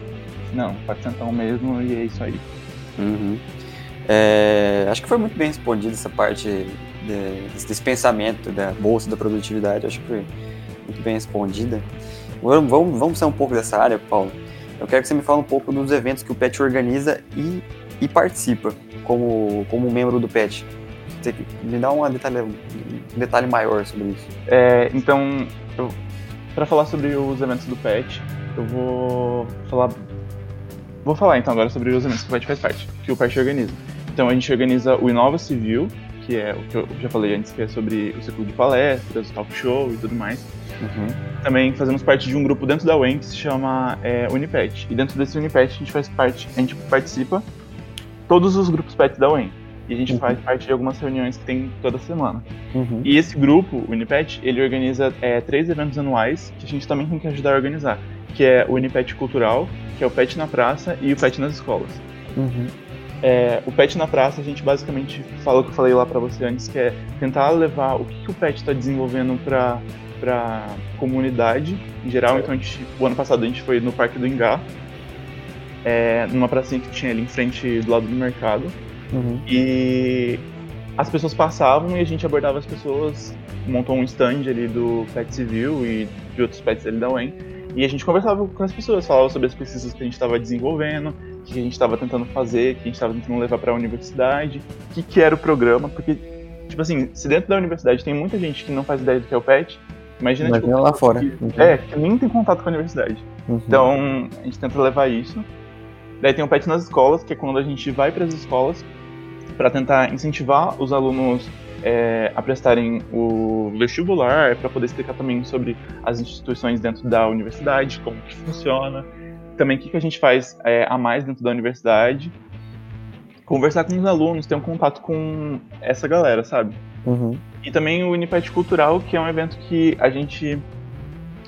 não, 400 mesmo e é isso aí. Uhum. É, acho que foi muito bem respondido essa parte de, desse pensamento da bolsa da produtividade. Acho que foi muito bem respondida. Vamos, vamos, sair um pouco dessa área, Paulo. Eu quero que você me fale um pouco dos eventos que o PET organiza e, e participa como, como membro do PET. Você me dá um detalhe, um detalhe maior sobre isso. É, então, para falar sobre os eventos do PET, eu vou falar. Vou falar então agora sobre os eventos que o PET faz parte, que o PET organiza. Então a gente organiza o Inova Civil, que é o que eu já falei antes, que é sobre o ciclo de palestras, talk show e tudo mais. Uhum. Também fazemos parte de um grupo dentro da UEM que se chama é, Unipet. E dentro desse Unipet a gente faz parte, a gente participa todos os grupos PET da UEM. E a gente uhum. faz parte de algumas reuniões que tem toda semana. Uhum. E esse grupo, o Unipet, ele organiza é, três eventos anuais que a gente também tem que ajudar a organizar. Que é o Unipet Cultural, que é o PET na Praça e o PET nas escolas. Uhum. É, o PET na praça, a gente basicamente fala o que eu falei lá para você antes, que é tentar levar o que, que o PET está desenvolvendo para para comunidade em geral. Então, a gente, o ano passado a gente foi no Parque do Ingá, é, numa pracinha que tinha ali em frente do lado do mercado. Uhum. E as pessoas passavam e a gente abordava as pessoas, montou um stand ali do Pet Civil e de outros pets ali da UEM. E a gente conversava com as pessoas, falava sobre as pesquisas que a gente estava desenvolvendo, o que a gente estava tentando fazer, o que a gente estava tentando levar para a universidade, o que, que era o programa, porque, tipo assim, se dentro da universidade tem muita gente que não faz ideia do que é o PET, Imagina, Imagina tipo, lá fora. Que. É, que nem tem contato com a universidade. Uhum. Então, a gente tenta levar isso. Daí tem o PET nas escolas, que é quando a gente vai para as escolas para tentar incentivar os alunos é, a prestarem o vestibular, para poder explicar também sobre as instituições dentro da universidade, como que funciona, também o que, que a gente faz é, a mais dentro da universidade. conversar com os alunos, ter um contato com essa galera, sabe? Uhum. E também o Unipet Cultural, que é um evento que a gente.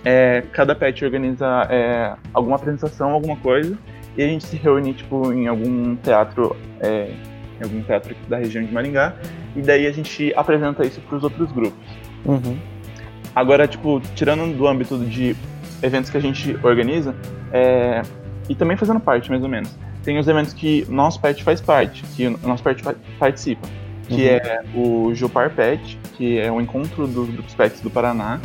É, cada pet organiza é, alguma apresentação, alguma coisa, e a gente se reúne tipo, em algum teatro, é, em algum teatro da região de Maringá, e daí a gente apresenta isso para os outros grupos. Uhum. Agora, tipo, tirando do âmbito de eventos que a gente organiza, é, e também fazendo parte, mais ou menos, tem os eventos que o nosso pet faz parte, que o nosso pet participa que uhum. é o Jupar Pet, que é um encontro dos grupos pets do Paraná,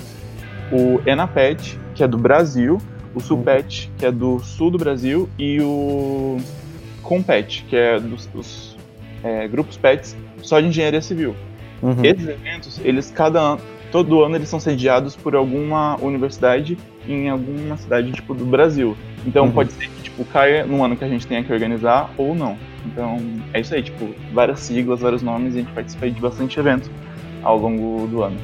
o Enapet, que é do Brasil, o Supet, que é do sul do Brasil, e o Compet, que é dos, dos é, grupos pets só de engenharia civil. Uhum. Esses eventos, eles cada ano, todo ano eles são sediados por alguma universidade em alguma cidade tipo do Brasil. Então uhum. pode ser que tipo caia no ano que a gente tenha que organizar ou não. Então, é isso aí, tipo, várias siglas, vários nomes, e a gente participa de bastante eventos ao longo do ano.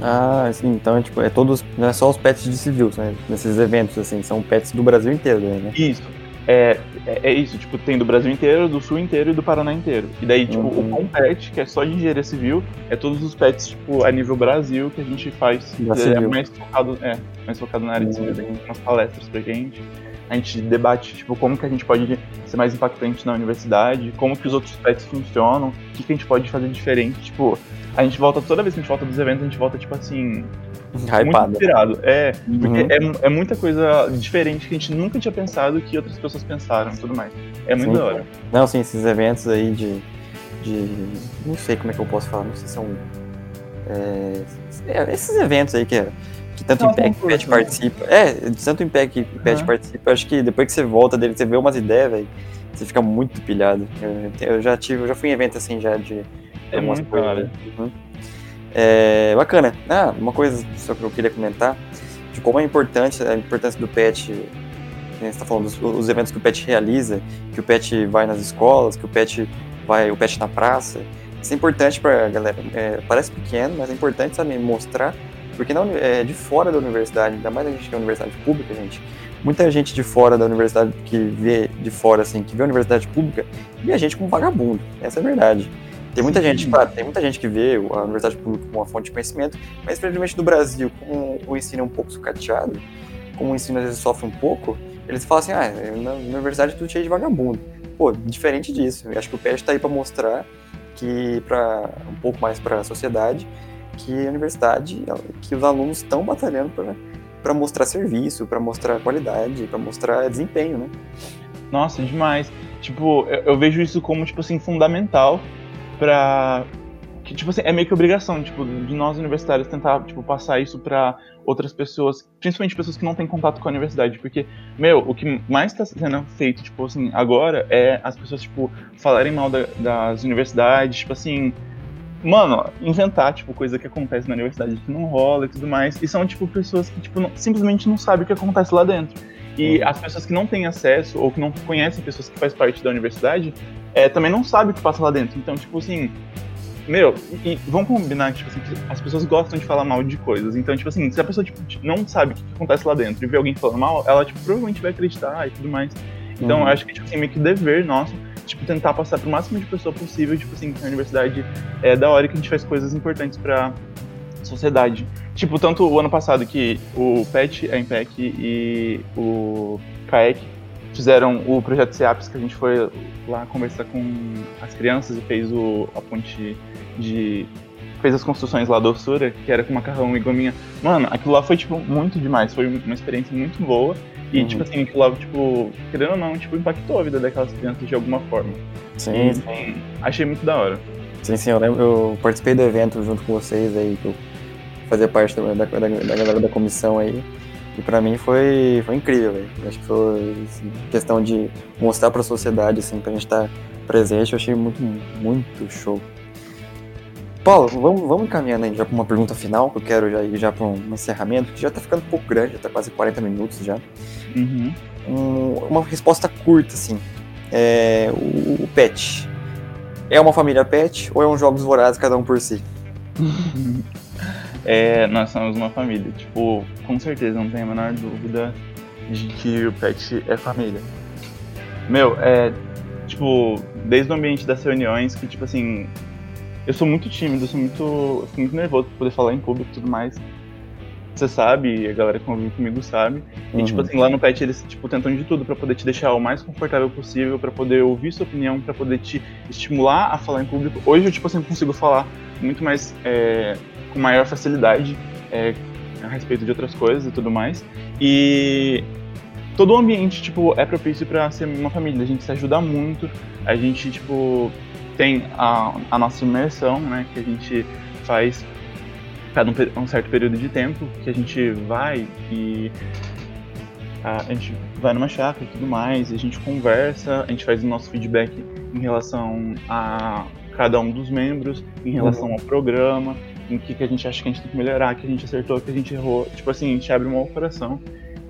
Ah, sim, então é, tipo, é todos, não é só os pets de civil, né? Nesses eventos, assim, são pets do Brasil inteiro, né? Isso. É, é, é, isso, tipo, tem do Brasil inteiro, do Sul inteiro e do Paraná inteiro. E daí, tipo, uhum. o Compet, que é só de engenharia civil, é todos os pets, tipo, a nível Brasil que a gente faz. É mais focado, é, mais focado na área uhum. de civil. Tem umas palestras pra gente a gente debate tipo como que a gente pode ser mais impactante na universidade, como que os outros pets funcionam, o que, que a gente pode fazer diferente, tipo, a gente volta toda vez que a gente volta dos eventos, a gente volta tipo assim, Hypado. muito inspirado. É, uhum. porque é, é muita coisa diferente que a gente nunca tinha pensado que outras pessoas pensaram e tudo mais. É muito sim. da hora. Não, sim, esses eventos aí de, de. Não sei como é que eu posso falar, não sei se são. É, é esses eventos aí que é que tanto o Impact Pet participa. É, tanto o Impact Pet uhum. participa, acho que depois que você volta dele, você vê umas ideias, velho, você fica muito pilhado. Eu, eu, já tive, eu já fui em evento assim já de é algumas coisas. Uhum. É, bacana. Ah, uma coisa só que eu queria comentar, de como é importante a importância do pet. Você está falando dos os eventos que o pet realiza, que o pet vai nas escolas, que o pet vai, o pet na praça. Isso é importante para a galera. É, parece pequeno, mas é importante saber mostrar porque não, é, de fora da universidade, ainda mais a gente que é universidade pública, gente, muita gente de fora da universidade que vê de fora, assim, que vê a universidade pública, vê a gente como vagabundo. Essa é a verdade. Tem muita gente, claro, tem muita gente que vê a universidade pública como uma fonte de conhecimento, mas infelizmente no Brasil, como o ensino é um pouco sucateado, como o ensino às vezes sofre um pouco, eles falam assim, ah, na universidade é tudo cheio de vagabundo. Pô, diferente disso. Eu acho que o PET está aí para mostrar que para um pouco mais para a sociedade que a universidade, que os alunos estão batalhando para mostrar serviço, para mostrar qualidade, para mostrar desempenho, né? Nossa, demais. Tipo, eu, eu vejo isso como, tipo assim, fundamental para que tipo assim, é meio que obrigação, tipo, de nós universitários tentar, tipo, passar isso para outras pessoas, principalmente pessoas que não têm contato com a universidade, porque, meu, o que mais está sendo feito, tipo assim, agora é as pessoas, tipo, falarem mal da, das universidades, tipo assim, mano, inventar, tipo, coisa que acontece na universidade que não rola e tudo mais. E são, tipo, pessoas que, tipo, não, simplesmente não sabem o que acontece lá dentro. E uhum. as pessoas que não têm acesso ou que não conhecem pessoas que fazem parte da universidade é, também não sabem o que passa lá dentro. Então, tipo assim, meu, e, e vamos combinar tipo assim, que as pessoas gostam de falar mal de coisas. Então, tipo assim, se a pessoa tipo, não sabe o que acontece lá dentro e vê alguém falando mal, ela tipo, provavelmente vai acreditar e tudo mais. Então, uhum. eu acho que tipo, assim, meio que dever nosso tipo, tentar passar pro máximo de pessoa possível, tipo assim, que a universidade é da hora que a gente faz coisas importantes pra sociedade. Tipo, tanto o ano passado que o PET, a IMPEC e o CAEC fizeram o projeto CEAPS, que a gente foi lá conversar com as crianças e fez o, a ponte de fez as construções lá do Ossura, que era com macarrão e gominha. Mano, aquilo lá foi, tipo, muito demais. Foi uma experiência muito boa. E, uhum. tipo assim, aquilo lá, tipo, querendo ou não, tipo, impactou a vida daquelas crianças de alguma forma. Sim, e, sim. Achei muito da hora. Sim, sim, eu lembro, eu participei do evento junto com vocês aí, que eu fazia parte da, da, da, da galera da comissão aí. E pra mim foi, foi incrível, velho. Acho que foi assim, questão de mostrar pra sociedade, assim, pra gente estar tá presente, eu achei muito, muito show. Paulo, vamos, vamos encaminhando aí já para uma pergunta final, que eu quero já ir já para um encerramento, que já está ficando um pouco grande, já está quase 40 minutos já. Uhum. Um, uma resposta curta, assim. É, o, o, pet. É uma família pet ou é um jogos vorazes cada um por si? *laughs* é, nós somos uma família. Tipo, com certeza, não tenho a menor dúvida de que o pet é família. Meu, é, tipo, desde o ambiente das reuniões, que, tipo assim, eu sou muito tímido, eu sou muito, eu sou muito nervoso pra poder falar em público e tudo mais. Você sabe, a galera que convive comigo sabe. Uhum. E, tipo uhum. assim, lá no PET eles, tipo, tentam de tudo para poder te deixar o mais confortável possível, para poder ouvir sua opinião, para poder te estimular a falar em público. Hoje eu, tipo assim, consigo falar muito mais, é, com maior facilidade, é, a respeito de outras coisas e tudo mais. E todo o ambiente, tipo, é propício para ser uma família. A gente se ajuda muito, a gente, tipo, tem a, a nossa imersão, né, que a gente faz cada um, um, certo período de tempo, que a gente vai e a, a, gente vai numa chácara e tudo mais, e a gente conversa, a gente faz o nosso feedback em relação a cada um dos membros, em relação uhum. ao programa, em que, que a gente acha que a gente tem que melhorar, que a gente acertou, que a gente errou. Tipo assim, a gente abre um coração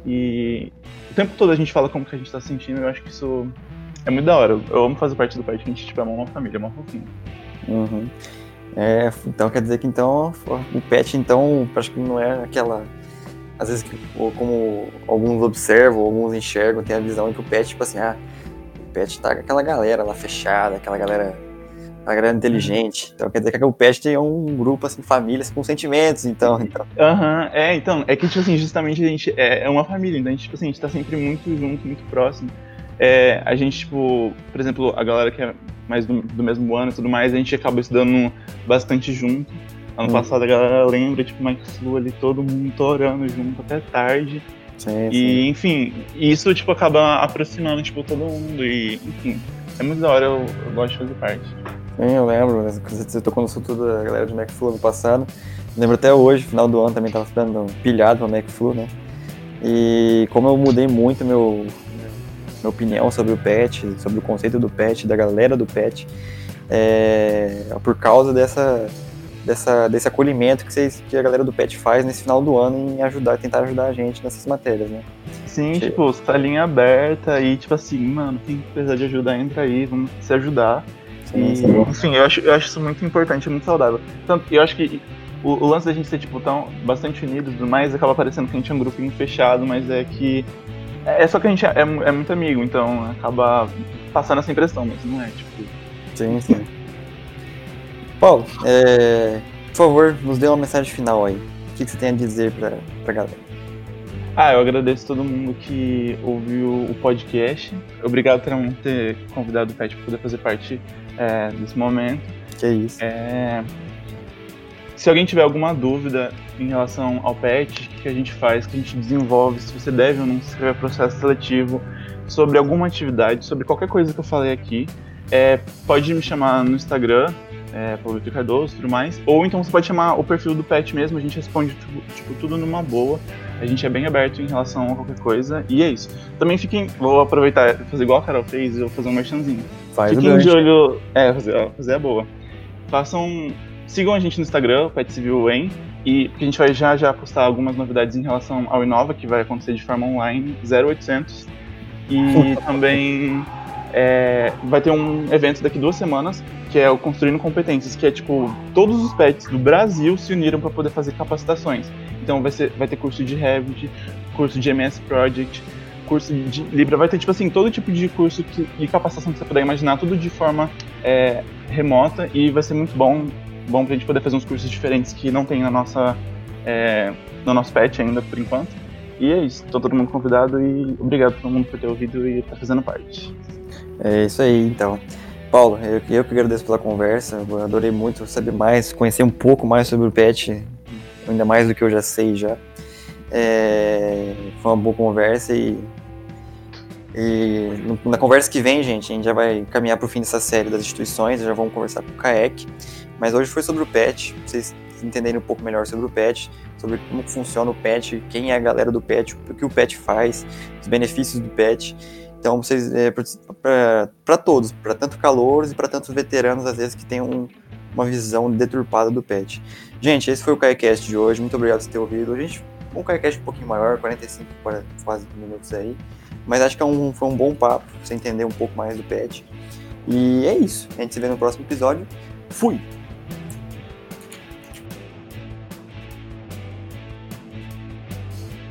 e o tempo todo a gente fala como que a gente tá sentindo, eu acho que isso é muito da hora. Eu amo fazer parte do pai, que a gente tipo, é uma família, é uma fofinha. Uhum. É, então quer dizer que então o pet então acho que não é aquela às vezes como alguns observam, alguns enxergam, tem a visão que o pet tipo assim, ah, o pet tá com aquela galera lá fechada, aquela galera a galera inteligente. Então quer dizer que o pet tem um grupo, assim, famílias com sentimentos, então. Aham, então. uhum, é, então, é que, tipo assim, justamente a gente é, é uma família, então a gente, tipo assim, a gente tá sempre muito junto, muito próximo. É, a gente, tipo, por exemplo, a galera que é mais do, do mesmo ano e tudo mais, a gente acaba estudando bastante junto. Ano hum. passado a galera lembra, tipo, Mike Flu ali, todo mundo orando junto até tarde. Sim, e, sim. enfim, isso, tipo, acaba aproximando, tipo, todo mundo e, enfim, é muito da hora, eu, eu gosto de fazer parte. Sim, eu lembro, você tocou no assunto da galera do McFlu no passado. Lembro até hoje, final do ano também tava ficando pilhado no McFlu, né? E como eu mudei muito meu, minha opinião sobre o pet, sobre o conceito do pet, da galera do pet, é, por causa dessa, dessa, desse acolhimento que, vocês, que a galera do pet faz nesse final do ano em ajudar, tentar ajudar a gente nessas matérias, né? Sim, que... tipo, salinha aberta e tipo assim, mano, quem precisar de ajuda, entra aí, vamos se ajudar. Sim, sim. Enfim, eu acho, eu acho isso muito importante, muito saudável. Tanto, eu acho que o, o, lance da gente ser, tipo, tão bastante unidos e mais acaba parecendo que a gente é um grupinho fechado, mas é que. É, só que a gente é, é, muito amigo, então acaba passando essa impressão, mas não é, tipo. Sim, sim. Paulo, é, por favor, nos dê uma mensagem final aí. O que, que você tem a dizer pra, pra galera? Ah, eu agradeço todo mundo que ouviu o podcast. Obrigado por ter convidado o Pet para poder fazer parte é, desse momento. Que é isso. É... Se alguém tiver alguma dúvida em relação ao PET, o que a gente faz, que a gente desenvolve, se você deve ou não se inscrever processo seletivo, sobre alguma atividade, sobre qualquer coisa que eu falei aqui, é, pode me chamar no Instagram, é, Paulo Cardoso e tudo mais. Ou então você pode chamar o perfil do pet mesmo, a gente responde tipo, tipo, tudo numa boa. A gente é bem aberto em relação a qualquer coisa. E é isso. Também fiquem. Vou aproveitar fazer igual a Carol fez e vou fazer um merchanzinho. Faz fiquem de olho. É, fazer, fazer a boa. Façam. Sigam a gente no Instagram, Pet Civil em. E porque a gente vai já já postar algumas novidades em relação ao Inova, que vai acontecer de forma online 0800. E também é, vai ter um evento daqui duas semanas, que é o Construindo Competências, que é tipo, todos os pets do Brasil se uniram para poder fazer capacitações. Então vai, ser, vai ter curso de Revit, curso de MS Project, curso de Libra, vai ter tipo assim, todo tipo de curso que, de capacitação que você puder imaginar, tudo de forma é, remota e vai ser muito bom, bom pra gente poder fazer uns cursos diferentes que não tem na nossa, é, no nosso pet ainda por enquanto. E é isso, tô todo mundo convidado e obrigado a todo mundo por ter ouvido e estar tá fazendo parte. É isso aí, então. Paulo, eu, eu que agradeço pela conversa, eu adorei muito saber mais, conhecer um pouco mais sobre o PET, ainda mais do que eu já sei já. É, foi uma boa conversa e, e na conversa que vem, gente, a gente já vai caminhar para o fim dessa série das instituições, já vamos conversar com o CAEC, mas hoje foi sobre o PET, pra vocês entenderem um pouco melhor sobre o PET, sobre como funciona o PET, quem é a galera do PET, o que o PET faz, os benefícios do PET. Então, vocês é, para todos, para tanto calouros e para tantos veteranos, às vezes, que têm um, uma visão deturpada do pet. Gente, esse foi o KaiCast de hoje. Muito obrigado por ter ouvido. A gente um KaiCast um pouquinho maior, 45, 40, quase minutos aí. Mas acho que é um, foi um bom papo, pra você entender um pouco mais do pet. E é isso. A gente se vê no próximo episódio. Fui!